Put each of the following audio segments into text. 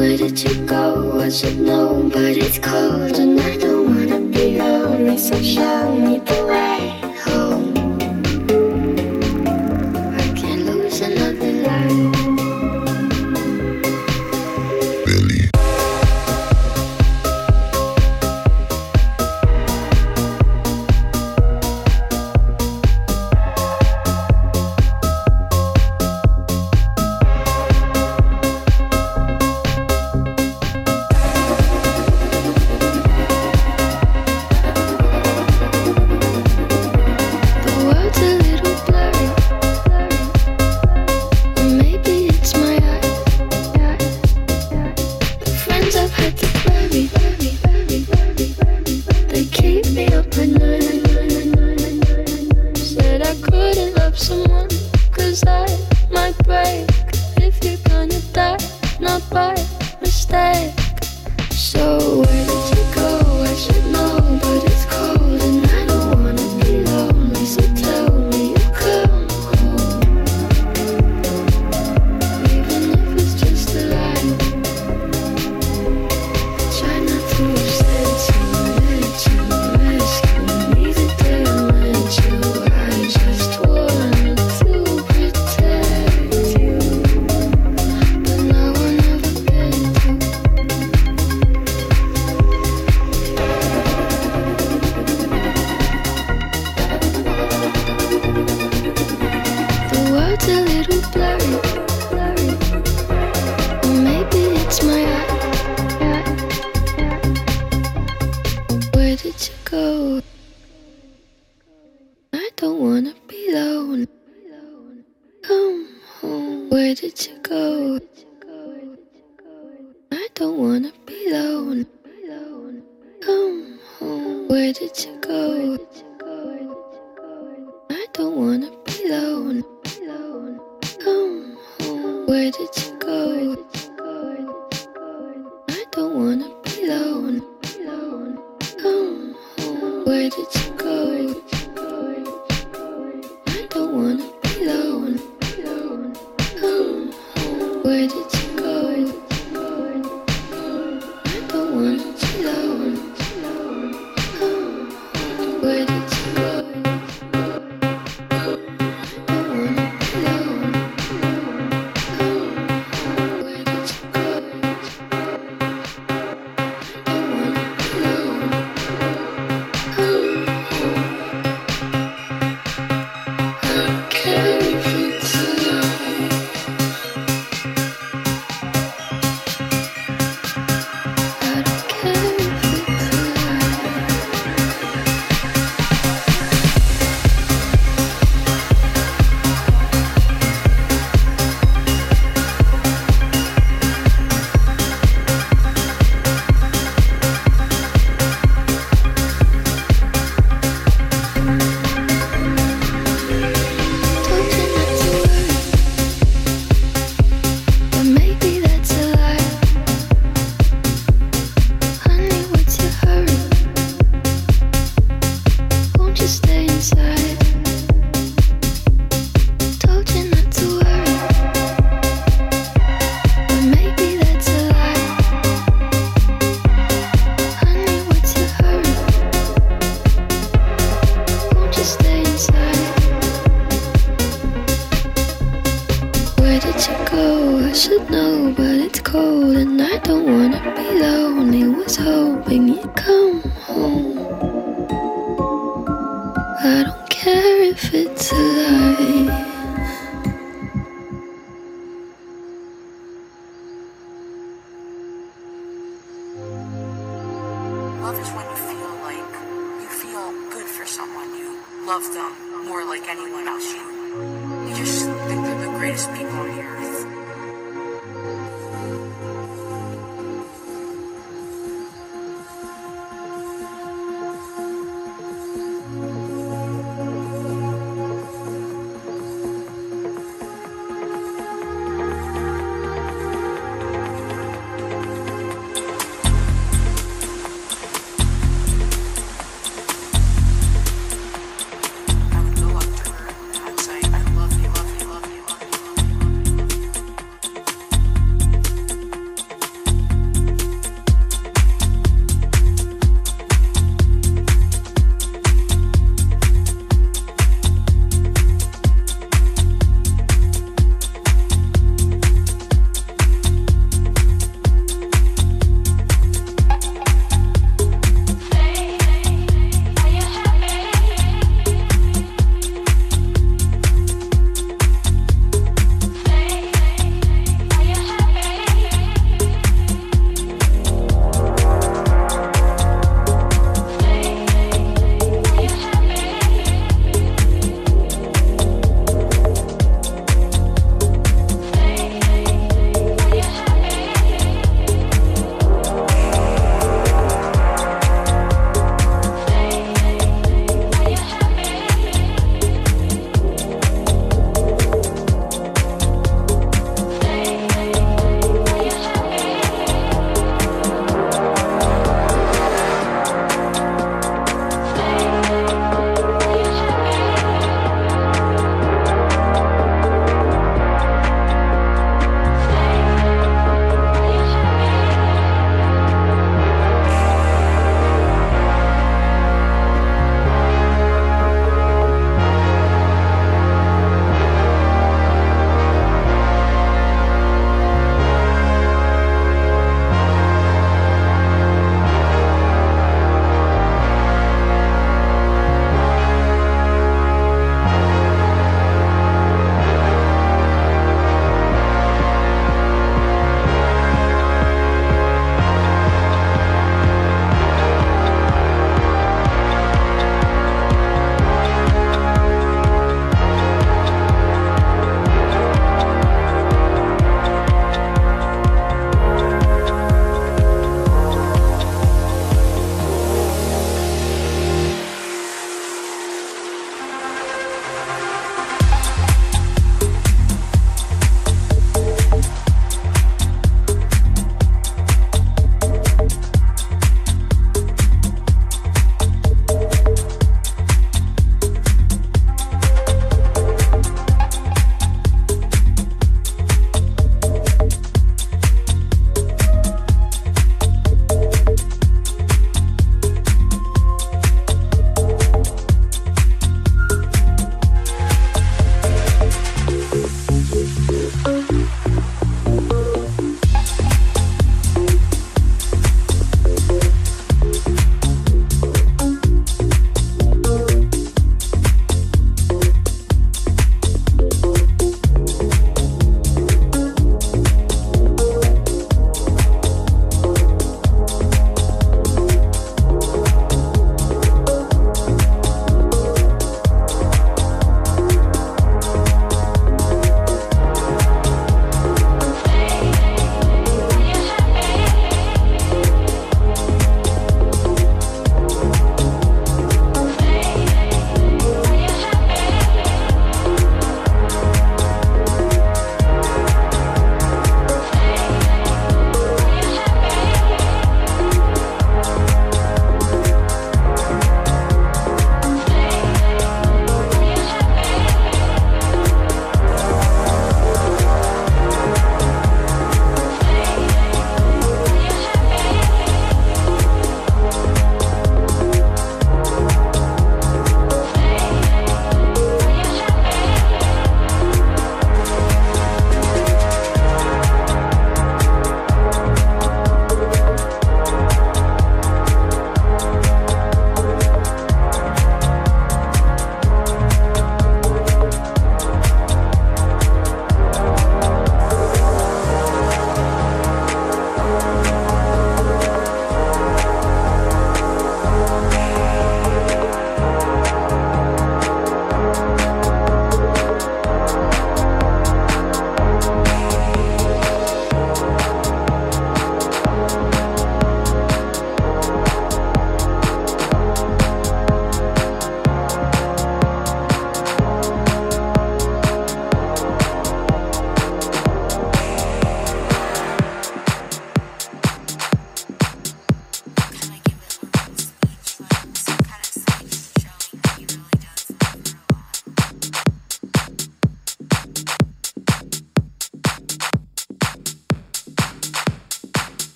Where did you go? I should know, but it's cold and I don't wanna be lonely, so show me the way.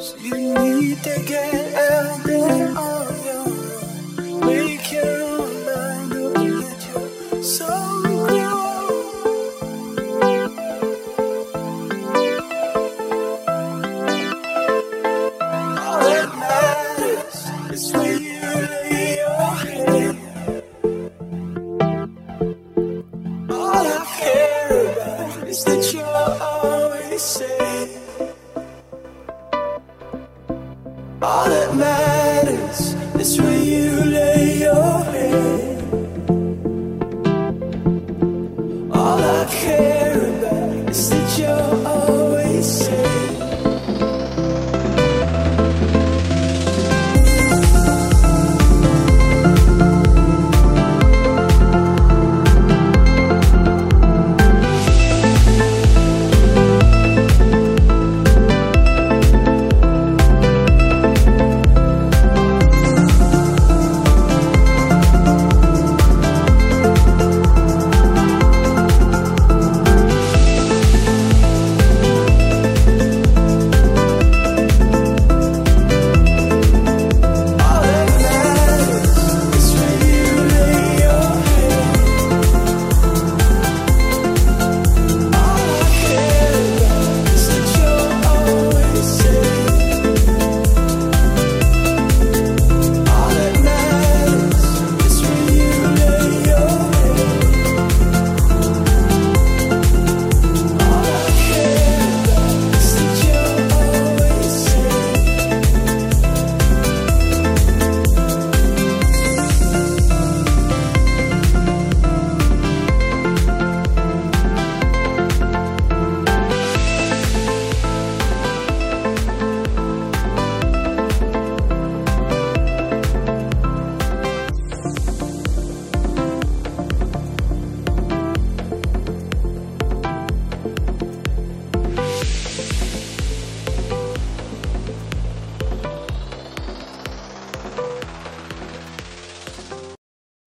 So you need to get out there.